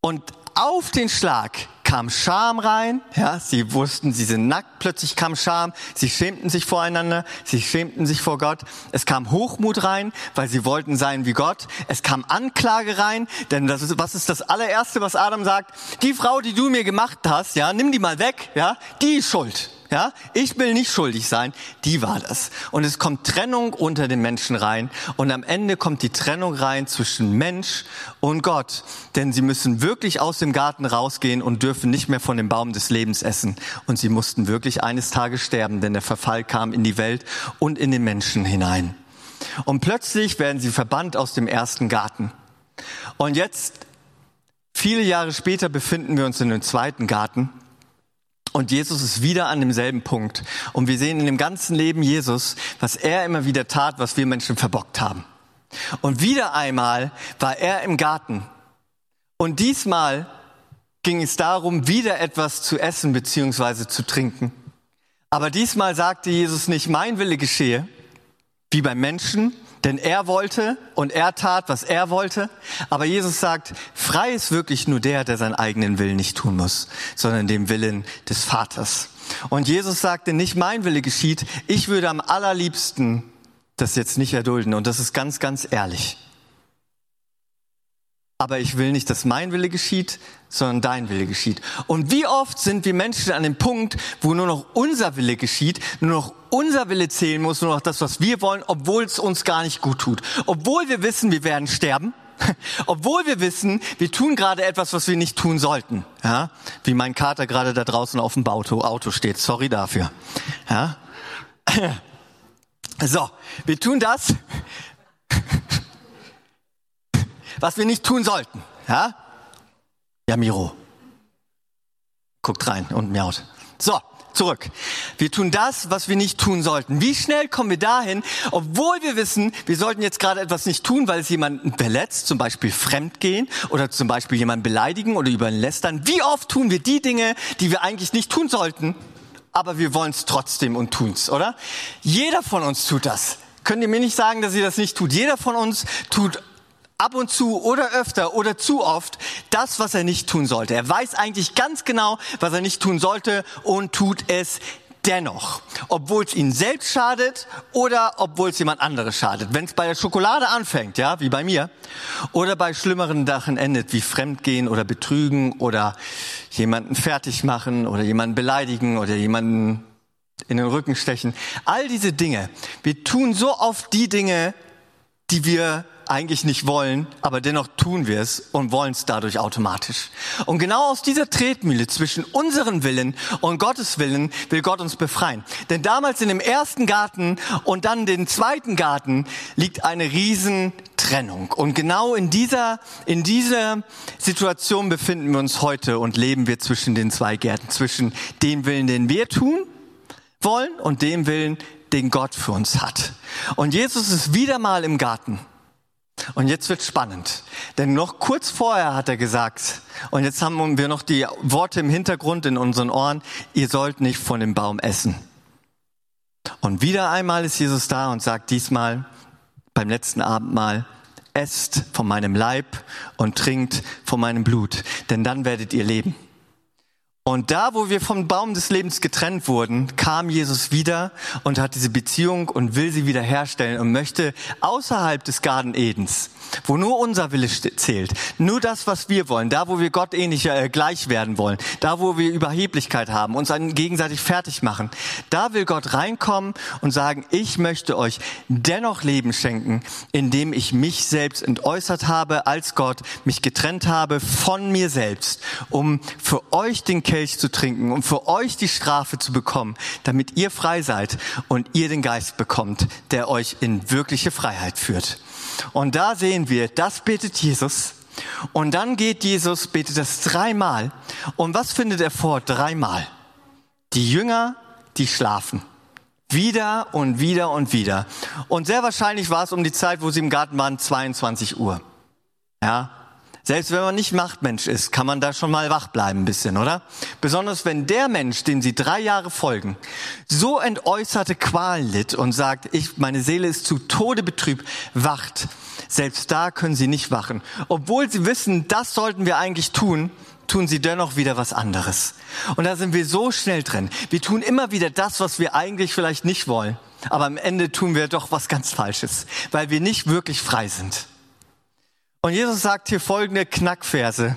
Und auf den Schlag kam Scham rein, ja, sie wussten, sie sind nackt, plötzlich kam Scham, sie schämten sich voreinander, sie schämten sich vor Gott, es kam Hochmut rein, weil sie wollten sein wie Gott, es kam Anklage rein, denn das ist, was ist das allererste, was Adam sagt? Die Frau, die du mir gemacht hast, ja, nimm die mal weg, ja, die ist schuld. Ja, ich will nicht schuldig sein, die war das. Und es kommt Trennung unter den Menschen rein und am Ende kommt die Trennung rein zwischen Mensch und Gott, denn sie müssen wirklich aus dem Garten rausgehen und dürfen nicht mehr von dem Baum des Lebens essen und sie mussten wirklich eines Tages sterben, denn der Verfall kam in die Welt und in den Menschen hinein. Und plötzlich werden sie verbannt aus dem ersten Garten. Und jetzt viele Jahre später befinden wir uns in dem zweiten Garten und Jesus ist wieder an demselben Punkt. Und wir sehen in dem ganzen Leben Jesus, was er immer wieder tat, was wir Menschen verbockt haben. Und wieder einmal war er im Garten. Und diesmal ging es darum, wieder etwas zu essen bzw. zu trinken. Aber diesmal sagte Jesus nicht, mein Wille geschehe, wie beim Menschen, denn er wollte und er tat, was er wollte. Aber Jesus sagt, frei ist wirklich nur der, der seinen eigenen Willen nicht tun muss, sondern dem Willen des Vaters. Und Jesus sagte, nicht mein Wille geschieht, ich würde am allerliebsten das jetzt nicht erdulden. Und das ist ganz, ganz ehrlich. Aber ich will nicht, dass mein Wille geschieht, sondern dein Wille geschieht. Und wie oft sind wir Menschen an dem Punkt, wo nur noch unser Wille geschieht, nur noch unser Wille zählen muss, nur noch das, was wir wollen, obwohl es uns gar nicht gut tut. Obwohl wir wissen, wir werden sterben. [laughs] Obwohl wir wissen, wir tun gerade etwas, was wir nicht tun sollten. Ja? Wie mein Kater gerade da draußen auf dem Auto, Auto steht. Sorry dafür. Ja? [laughs] So, wir tun das, was wir nicht tun sollten. Ja? Ja, Miro. Guckt rein und miaut. So, zurück. Wir tun das, was wir nicht tun sollten. Wie schnell kommen wir dahin, obwohl wir wissen, wir sollten jetzt gerade etwas nicht tun, weil es jemanden verletzt, zum Beispiel fremdgehen oder zum Beispiel jemanden beleidigen oder über ihn lästern. Wie oft tun wir die Dinge, die wir eigentlich nicht tun sollten, aber wir wollen es trotzdem und tun's, oder? Jeder von uns tut das. Könnt ihr mir nicht sagen, dass ihr das nicht tut? Jeder von uns tut ab und zu oder öfter oder zu oft das, was er nicht tun sollte. Er weiß eigentlich ganz genau, was er nicht tun sollte und tut es dennoch, obwohl es ihn selbst schadet oder obwohl es jemand anderes schadet. Wenn es bei der Schokolade anfängt, ja, wie bei mir, oder bei schlimmeren Sachen endet, wie Fremdgehen oder Betrügen oder jemanden fertig machen oder jemanden beleidigen oder jemanden in den Rücken stechen. All diese Dinge. Wir tun so oft die Dinge, die wir eigentlich nicht wollen, aber dennoch tun wir es und wollen es dadurch automatisch. Und genau aus dieser Tretmühle zwischen unseren Willen und Gottes Willen will Gott uns befreien. Denn damals in dem ersten Garten und dann den zweiten Garten liegt eine riesen Trennung. Und genau in dieser, in dieser Situation befinden wir uns heute und leben wir zwischen den zwei Gärten, zwischen dem Willen, den wir tun wollen und dem Willen, den Gott für uns hat. Und Jesus ist wieder mal im Garten. Und jetzt wird spannend, denn noch kurz vorher hat er gesagt, und jetzt haben wir noch die Worte im Hintergrund in unseren Ohren, ihr sollt nicht von dem Baum essen. Und wieder einmal ist Jesus da und sagt diesmal beim letzten Abendmahl, esst von meinem Leib und trinkt von meinem Blut, denn dann werdet ihr leben. Und da, wo wir vom Baum des Lebens getrennt wurden, kam Jesus wieder und hat diese Beziehung und will sie wiederherstellen und möchte außerhalb des Garten Edens, wo nur unser Wille zählt, nur das, was wir wollen, da, wo wir Gott ähnlich äh, gleich werden wollen, da, wo wir Überheblichkeit haben, uns gegenseitig fertig machen, da will Gott reinkommen und sagen, ich möchte euch dennoch Leben schenken, indem ich mich selbst entäußert habe als Gott, mich getrennt habe von mir selbst, um für euch den Kelch zu trinken, um für euch die Strafe zu bekommen, damit ihr frei seid und ihr den Geist bekommt, der euch in wirkliche Freiheit führt. Und da sehen wir, das betet Jesus. Und dann geht Jesus, betet das dreimal. Und was findet er vor? Dreimal. Die Jünger, die schlafen. Wieder und wieder und wieder. Und sehr wahrscheinlich war es um die Zeit, wo sie im Garten waren, 22 Uhr. Ja, selbst wenn man nicht Machtmensch ist, kann man da schon mal wach bleiben ein bisschen, oder? Besonders wenn der Mensch, dem sie drei Jahre folgen, so entäußerte Qualen litt und sagt, ich, meine Seele ist zu Tode betrübt, wacht. Selbst da können sie nicht wachen. Obwohl sie wissen, das sollten wir eigentlich tun, tun sie dennoch wieder was anderes. Und da sind wir so schnell drin. Wir tun immer wieder das, was wir eigentlich vielleicht nicht wollen. Aber am Ende tun wir doch was ganz Falsches, weil wir nicht wirklich frei sind. Und Jesus sagt hier folgende Knackverse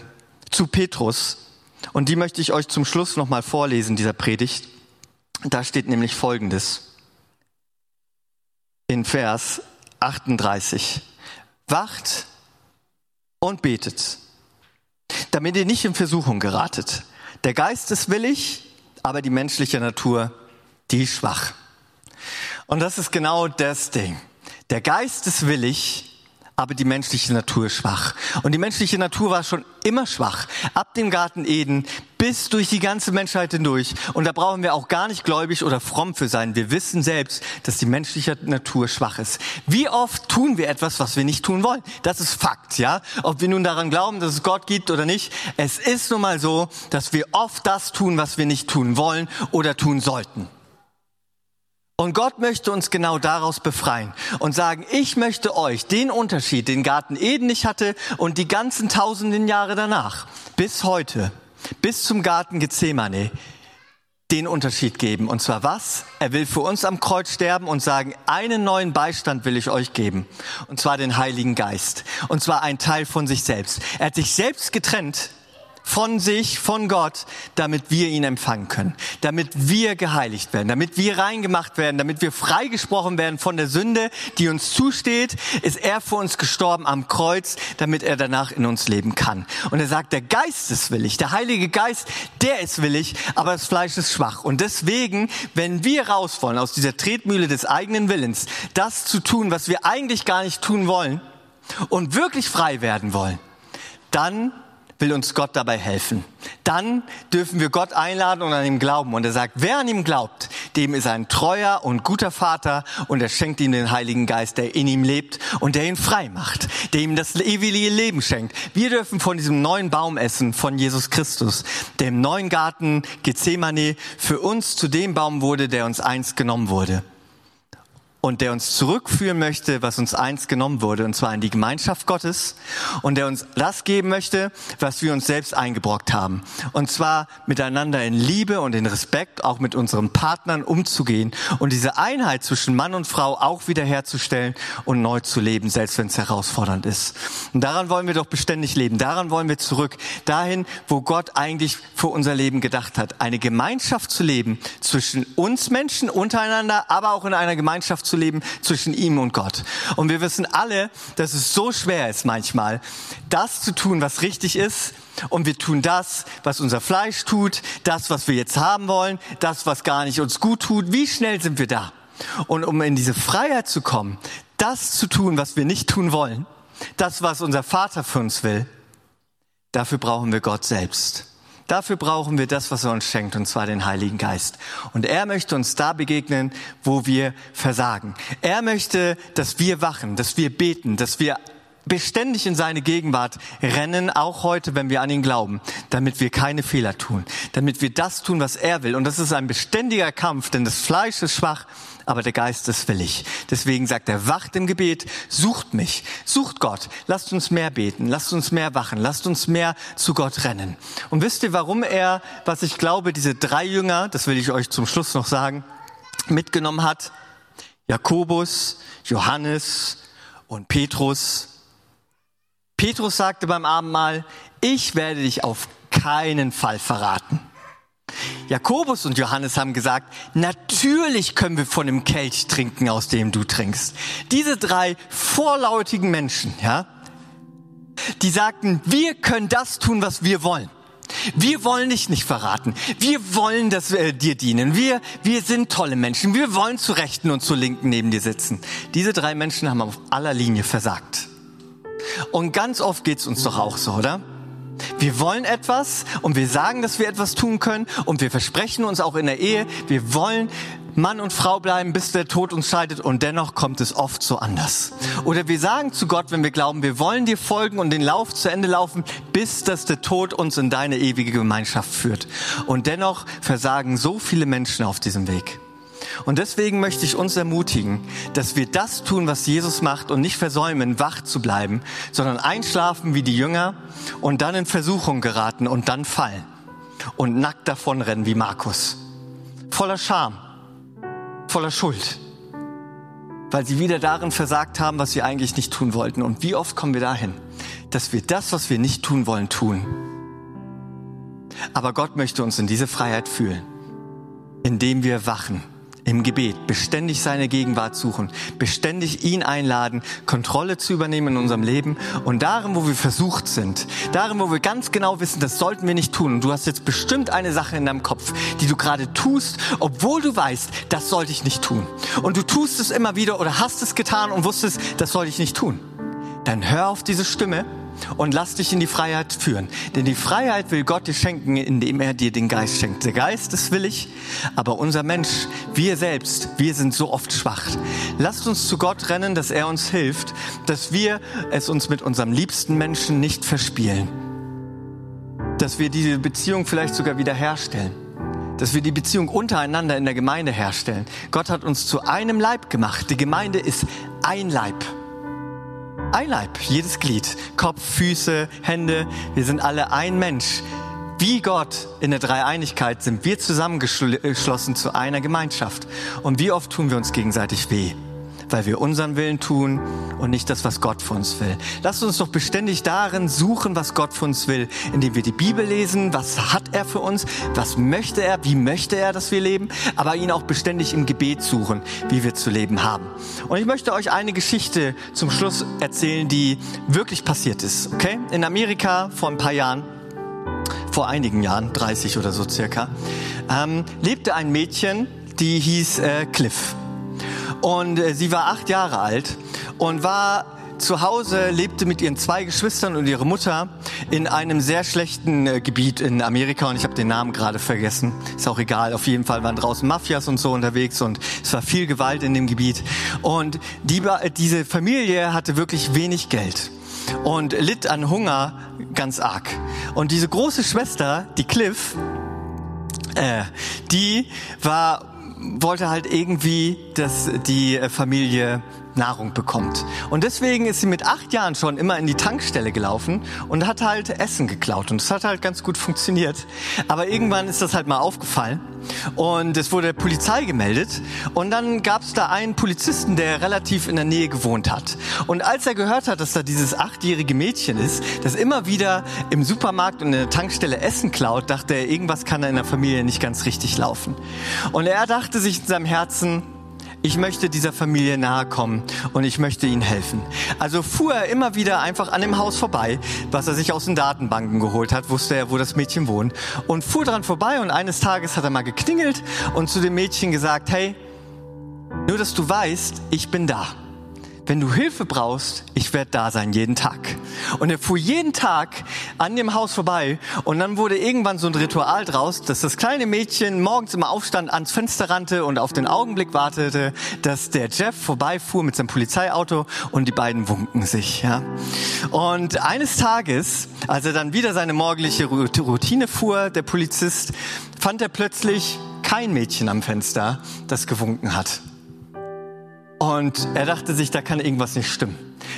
zu Petrus. Und die möchte ich euch zum Schluss nochmal vorlesen, dieser Predigt. Da steht nämlich Folgendes. In Vers 38. Wacht und betet, damit ihr nicht in Versuchung geratet. Der Geist ist willig, aber die menschliche Natur, die ist schwach. Und das ist genau das Ding. Der Geist ist willig, aber die menschliche Natur schwach. Und die menschliche Natur war schon immer schwach. Ab dem Garten Eden bis durch die ganze Menschheit hindurch. Und da brauchen wir auch gar nicht gläubig oder fromm für sein. Wir wissen selbst, dass die menschliche Natur schwach ist. Wie oft tun wir etwas, was wir nicht tun wollen? Das ist Fakt, ja? Ob wir nun daran glauben, dass es Gott gibt oder nicht. Es ist nun mal so, dass wir oft das tun, was wir nicht tun wollen oder tun sollten. Und Gott möchte uns genau daraus befreien und sagen, ich möchte euch den Unterschied, den Garten Eden nicht hatte und die ganzen tausenden Jahre danach, bis heute, bis zum Garten Gethsemane, den Unterschied geben. Und zwar was? Er will für uns am Kreuz sterben und sagen, einen neuen Beistand will ich euch geben. Und zwar den Heiligen Geist. Und zwar ein Teil von sich selbst. Er hat sich selbst getrennt von sich, von Gott, damit wir ihn empfangen können, damit wir geheiligt werden, damit wir reingemacht werden, damit wir freigesprochen werden von der Sünde, die uns zusteht, ist er für uns gestorben am Kreuz, damit er danach in uns leben kann. Und er sagt, der Geist ist willig, der Heilige Geist, der ist willig, aber das Fleisch ist schwach. Und deswegen, wenn wir raus wollen aus dieser Tretmühle des eigenen Willens, das zu tun, was wir eigentlich gar nicht tun wollen und wirklich frei werden wollen, dann will uns Gott dabei helfen. Dann dürfen wir Gott einladen und an ihm glauben. Und er sagt, wer an ihm glaubt, dem ist ein treuer und guter Vater und er schenkt ihm den Heiligen Geist, der in ihm lebt und der ihn frei macht, der ihm das ewige Leben schenkt. Wir dürfen von diesem neuen Baum essen, von Jesus Christus, dem neuen Garten Gethsemane für uns zu dem Baum wurde, der uns einst genommen wurde und der uns zurückführen möchte, was uns einst genommen wurde, und zwar in die Gemeinschaft Gottes, und der uns das geben möchte, was wir uns selbst eingebrockt haben. Und zwar miteinander in Liebe und in Respekt, auch mit unseren Partnern umzugehen und diese Einheit zwischen Mann und Frau auch wiederherzustellen und neu zu leben, selbst wenn es herausfordernd ist. Und daran wollen wir doch beständig leben. Daran wollen wir zurück. Dahin, wo Gott eigentlich für unser Leben gedacht hat. Eine Gemeinschaft zu leben zwischen uns Menschen untereinander, aber auch in einer Gemeinschaft zu leben zwischen ihm und Gott. Und wir wissen alle, dass es so schwer ist manchmal, das zu tun, was richtig ist. Und wir tun das, was unser Fleisch tut, das, was wir jetzt haben wollen, das, was gar nicht uns gut tut. Wie schnell sind wir da? Und um in diese Freiheit zu kommen, das zu tun, was wir nicht tun wollen, das, was unser Vater für uns will, dafür brauchen wir Gott selbst. Dafür brauchen wir das, was er uns schenkt, und zwar den Heiligen Geist. Und er möchte uns da begegnen, wo wir versagen. Er möchte, dass wir wachen, dass wir beten, dass wir beständig in seine Gegenwart rennen, auch heute, wenn wir an ihn glauben, damit wir keine Fehler tun, damit wir das tun, was er will. Und das ist ein beständiger Kampf, denn das Fleisch ist schwach, aber der Geist ist willig. Deswegen sagt er, wacht im Gebet, sucht mich, sucht Gott, lasst uns mehr beten, lasst uns mehr wachen, lasst uns mehr zu Gott rennen. Und wisst ihr, warum er, was ich glaube, diese drei Jünger, das will ich euch zum Schluss noch sagen, mitgenommen hat? Jakobus, Johannes und Petrus. Petrus sagte beim Abendmahl, ich werde dich auf keinen Fall verraten. Jakobus und Johannes haben gesagt, natürlich können wir von dem Kelch trinken, aus dem du trinkst. Diese drei vorlautigen Menschen, ja, die sagten, wir können das tun, was wir wollen. Wir wollen dich nicht verraten. Wir wollen dass wir dir dienen. Wir, wir sind tolle Menschen. Wir wollen zu Rechten und zu Linken neben dir sitzen. Diese drei Menschen haben auf aller Linie versagt. Und ganz oft geht's uns doch auch so, oder? Wir wollen etwas und wir sagen, dass wir etwas tun können und wir versprechen uns auch in der Ehe, wir wollen Mann und Frau bleiben, bis der Tod uns scheidet und dennoch kommt es oft so anders. Oder wir sagen zu Gott, wenn wir glauben, wir wollen dir folgen und den Lauf zu Ende laufen, bis dass der Tod uns in deine ewige Gemeinschaft führt. Und dennoch versagen so viele Menschen auf diesem Weg. Und deswegen möchte ich uns ermutigen, dass wir das tun, was Jesus macht und nicht versäumen, wach zu bleiben, sondern einschlafen wie die Jünger und dann in Versuchung geraten und dann fallen und nackt davonrennen wie Markus. Voller Scham, voller Schuld, weil sie wieder darin versagt haben, was sie eigentlich nicht tun wollten. Und wie oft kommen wir dahin, dass wir das, was wir nicht tun wollen, tun. Aber Gott möchte uns in diese Freiheit fühlen, indem wir wachen im Gebet, beständig seine Gegenwart suchen, beständig ihn einladen, Kontrolle zu übernehmen in unserem Leben und darin, wo wir versucht sind, darin, wo wir ganz genau wissen, das sollten wir nicht tun. Und du hast jetzt bestimmt eine Sache in deinem Kopf, die du gerade tust, obwohl du weißt, das sollte ich nicht tun. Und du tust es immer wieder oder hast es getan und wusstest, das sollte ich nicht tun. Dann hör auf diese Stimme und lass dich in die Freiheit führen. Denn die Freiheit will Gott dir schenken, indem er dir den Geist schenkt. Der Geist ist willig, aber unser Mensch, wir selbst, wir sind so oft schwach. Lasst uns zu Gott rennen, dass er uns hilft, dass wir es uns mit unserem liebsten Menschen nicht verspielen. Dass wir diese Beziehung vielleicht sogar wiederherstellen dass wir die Beziehung untereinander in der Gemeinde herstellen. Gott hat uns zu einem Leib gemacht. Die Gemeinde ist ein Leib. Ein Leib, jedes Glied, Kopf, Füße, Hände, wir sind alle ein Mensch. Wie Gott in der Dreieinigkeit sind wir zusammengeschlossen zu einer Gemeinschaft. Und wie oft tun wir uns gegenseitig weh? Weil wir unseren Willen tun und nicht das, was Gott für uns will. Lasst uns doch beständig darin suchen, was Gott für uns will, indem wir die Bibel lesen, was hat er für uns, was möchte er, wie möchte er, dass wir leben, aber ihn auch beständig im Gebet suchen, wie wir zu leben haben. Und ich möchte euch eine Geschichte zum Schluss erzählen, die wirklich passiert ist. Okay? In Amerika vor ein paar Jahren vor einigen Jahren, 30 oder so circa, ähm, lebte ein Mädchen, die hieß äh, Cliff. Und äh, sie war acht Jahre alt und war zu Hause, lebte mit ihren zwei Geschwistern und ihrer Mutter in einem sehr schlechten äh, Gebiet in Amerika und ich habe den Namen gerade vergessen. Ist auch egal. Auf jeden Fall waren draußen Mafias und so unterwegs und es war viel Gewalt in dem Gebiet. Und die, diese Familie hatte wirklich wenig Geld und litt an Hunger ganz arg. Und diese große Schwester, die Cliff, äh, die war wollte halt irgendwie, dass die äh, Familie Nahrung bekommt. Und deswegen ist sie mit acht Jahren schon immer in die Tankstelle gelaufen und hat halt Essen geklaut. Und das hat halt ganz gut funktioniert. Aber irgendwann ist das halt mal aufgefallen und es wurde der Polizei gemeldet. Und dann gab es da einen Polizisten, der relativ in der Nähe gewohnt hat. Und als er gehört hat, dass da dieses achtjährige Mädchen ist, das immer wieder im Supermarkt und in der Tankstelle Essen klaut, dachte er, irgendwas kann da in der Familie nicht ganz richtig laufen. Und er dachte sich in seinem Herzen, ich möchte dieser Familie nahe kommen und ich möchte ihnen helfen. Also fuhr er immer wieder einfach an dem Haus vorbei, was er sich aus den Datenbanken geholt hat, wusste er, wo das Mädchen wohnt und fuhr dran vorbei und eines Tages hat er mal geklingelt und zu dem Mädchen gesagt, hey, nur dass du weißt, ich bin da. Wenn du Hilfe brauchst, ich werde da sein, jeden Tag. Und er fuhr jeden Tag an dem Haus vorbei und dann wurde irgendwann so ein Ritual draus, dass das kleine Mädchen morgens immer aufstand, ans Fenster rannte und auf den Augenblick wartete, dass der Jeff vorbeifuhr mit seinem Polizeiauto und die beiden wunken sich. Ja. Und eines Tages, als er dann wieder seine morgendliche Routine fuhr, der Polizist, fand er plötzlich kein Mädchen am Fenster, das gewunken hat. Und er dachte sich, da kann irgendwas nicht stimmen.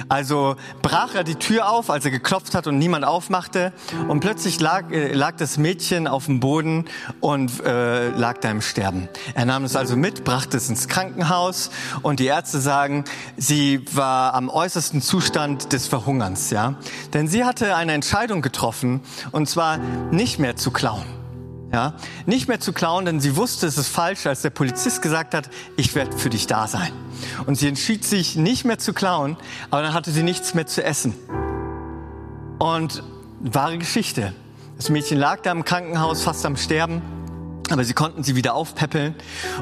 Also brach er die Tür auf, als er geklopft hat und niemand aufmachte. Und plötzlich lag, äh, lag das Mädchen auf dem Boden und äh, lag da im Sterben. Er nahm es also mit, brachte es ins Krankenhaus und die Ärzte sagen, sie war am äußersten Zustand des Verhungerns. Ja, Denn sie hatte eine Entscheidung getroffen und zwar nicht mehr zu klauen ja, nicht mehr zu klauen, denn sie wusste, es ist falsch, als der Polizist gesagt hat, ich werde für dich da sein. Und sie entschied sich nicht mehr zu klauen, aber dann hatte sie nichts mehr zu essen. Und wahre Geschichte. Das Mädchen lag da im Krankenhaus fast am Sterben aber sie konnten sie wieder aufpäppeln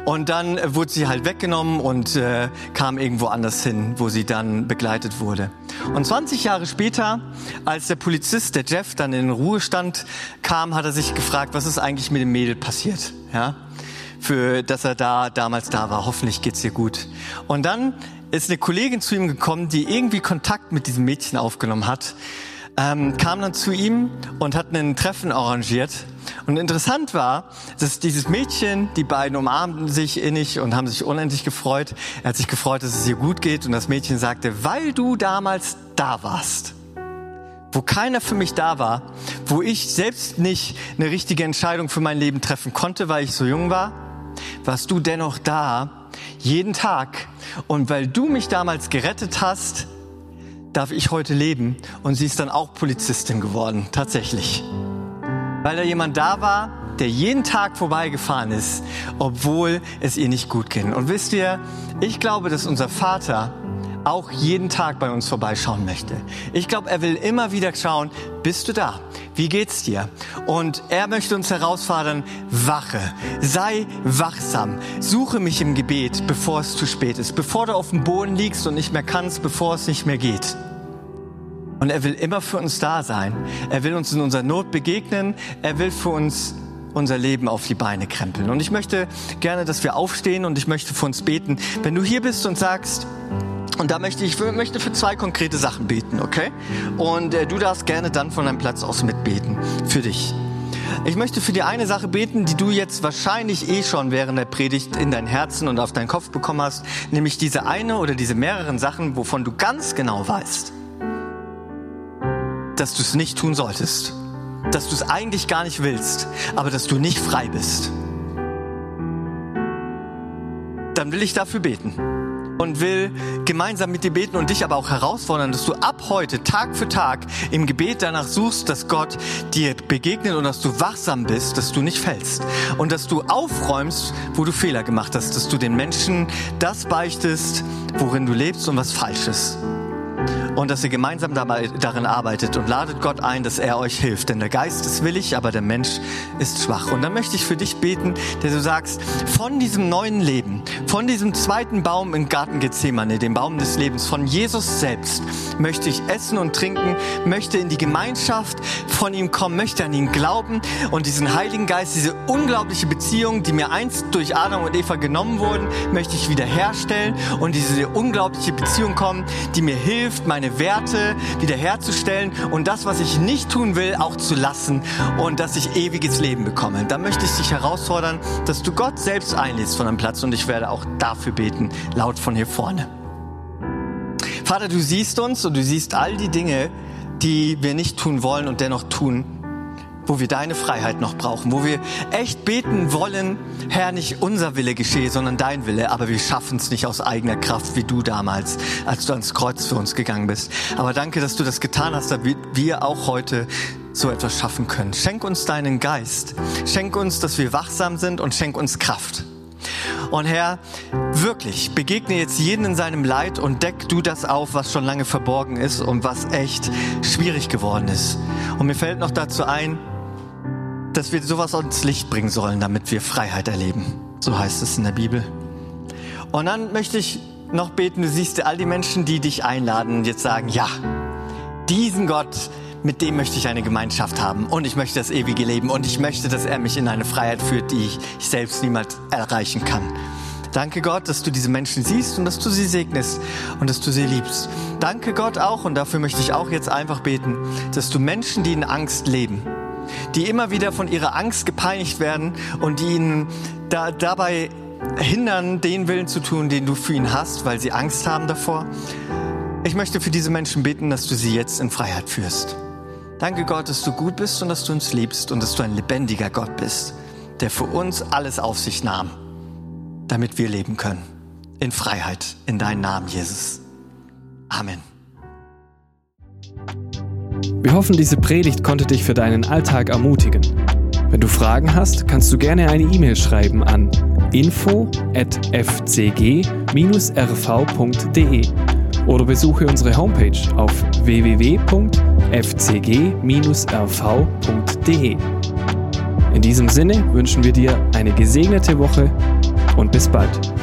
und dann äh, wurde sie halt weggenommen und äh, kam irgendwo anders hin, wo sie dann begleitet wurde. Und 20 Jahre später, als der Polizist, der Jeff, dann in den Ruhestand kam, hat er sich gefragt, was ist eigentlich mit dem Mädel passiert, ja? Für, dass er da damals da war. Hoffentlich geht's ihr gut. Und dann ist eine Kollegin zu ihm gekommen, die irgendwie Kontakt mit diesem Mädchen aufgenommen hat, ähm, kam dann zu ihm und hat einen Treffen arrangiert und interessant war, dass dieses Mädchen, die beiden umarmten sich innig und haben sich unendlich gefreut. Er hat sich gefreut, dass es ihr gut geht und das Mädchen sagte, weil du damals da warst, wo keiner für mich da war, wo ich selbst nicht eine richtige Entscheidung für mein Leben treffen konnte, weil ich so jung war, warst du dennoch da, jeden Tag. Und weil du mich damals gerettet hast, darf ich heute leben. Und sie ist dann auch Polizistin geworden, tatsächlich weil da jemand da war, der jeden Tag vorbeigefahren ist, obwohl es ihr nicht gut ging. Und wisst ihr, ich glaube, dass unser Vater auch jeden Tag bei uns vorbeischauen möchte. Ich glaube, er will immer wieder schauen, bist du da? Wie geht's dir? Und er möchte uns herausfordern, wache, sei wachsam, suche mich im Gebet, bevor es zu spät ist, bevor du auf dem Boden liegst und nicht mehr kannst, bevor es nicht mehr geht. Und er will immer für uns da sein. Er will uns in unserer Not begegnen. Er will für uns unser Leben auf die Beine krempeln. Und ich möchte gerne, dass wir aufstehen und ich möchte für uns beten. Wenn du hier bist und sagst, und da möchte ich möchte für zwei konkrete Sachen beten, okay? Und äh, du darfst gerne dann von deinem Platz aus mitbeten. Für dich. Ich möchte für die eine Sache beten, die du jetzt wahrscheinlich eh schon während der Predigt in dein Herzen und auf deinen Kopf bekommen hast, nämlich diese eine oder diese mehreren Sachen, wovon du ganz genau weißt, dass du es nicht tun solltest, dass du es eigentlich gar nicht willst, aber dass du nicht frei bist, dann will ich dafür beten und will gemeinsam mit dir beten und dich aber auch herausfordern, dass du ab heute Tag für Tag im Gebet danach suchst, dass Gott dir begegnet und dass du wachsam bist, dass du nicht fällst und dass du aufräumst, wo du Fehler gemacht hast, dass du den Menschen das beichtest, worin du lebst und was falsch ist und dass ihr gemeinsam dabei, darin arbeitet und ladet Gott ein, dass er euch hilft. Denn der Geist ist willig, aber der Mensch ist schwach. Und dann möchte ich für dich beten, der du sagst, von diesem neuen Leben, von diesem zweiten Baum im Garten Gethsemane, dem Baum des Lebens, von Jesus selbst, möchte ich essen und trinken, möchte in die Gemeinschaft von ihm kommen, möchte an ihn glauben und diesen Heiligen Geist, diese unglaubliche Beziehung, die mir einst durch Adam und Eva genommen wurden, möchte ich wiederherstellen und diese unglaubliche Beziehung kommen, die mir hilft, meine meine Werte wiederherzustellen und das, was ich nicht tun will, auch zu lassen und dass ich ewiges Leben bekomme. Da möchte ich dich herausfordern, dass du Gott selbst einlädst von einem Platz und ich werde auch dafür beten, laut von hier vorne. Vater, du siehst uns und du siehst all die Dinge, die wir nicht tun wollen und dennoch tun wo wir deine Freiheit noch brauchen, wo wir echt beten wollen, Herr, nicht unser Wille geschehe, sondern dein Wille, aber wir schaffen es nicht aus eigener Kraft, wie du damals, als du ans Kreuz für uns gegangen bist. Aber danke, dass du das getan hast, damit wir auch heute so etwas schaffen können. Schenk uns deinen Geist. Schenk uns, dass wir wachsam sind und schenk uns Kraft. Und Herr, wirklich, begegne jetzt jeden in seinem Leid und deck du das auf, was schon lange verborgen ist und was echt schwierig geworden ist. Und mir fällt noch dazu ein, dass wir sowas ans Licht bringen sollen, damit wir Freiheit erleben. So heißt es in der Bibel. Und dann möchte ich noch beten, du siehst all die Menschen, die dich einladen und jetzt sagen, ja, diesen Gott, mit dem möchte ich eine Gemeinschaft haben und ich möchte das ewige Leben und ich möchte, dass er mich in eine Freiheit führt, die ich, selbst niemals erreichen kann. Danke Gott, dass du diese Menschen siehst und dass du sie segnest und dass du sie liebst. Danke Gott auch, und dafür möchte ich auch jetzt einfach beten, dass du Menschen, die in Angst leben, die immer wieder von ihrer Angst gepeinigt werden und die ihnen da, dabei hindern, den Willen zu tun, den du für ihn hast, weil sie Angst haben davor. Ich möchte für diese Menschen beten, dass du sie jetzt in Freiheit führst. Danke Gott, dass du gut bist und dass du uns liebst und dass du ein lebendiger Gott bist, der für uns alles auf sich nahm damit wir leben können. In Freiheit, in deinen Namen, Jesus. Amen. Wir hoffen, diese Predigt konnte dich für deinen Alltag ermutigen. Wenn du Fragen hast, kannst du gerne eine E-Mail schreiben an info@fcg-rv.de oder besuche unsere Homepage auf www.fcg-rv.de. In diesem Sinne wünschen wir dir eine gesegnete Woche und bis bald.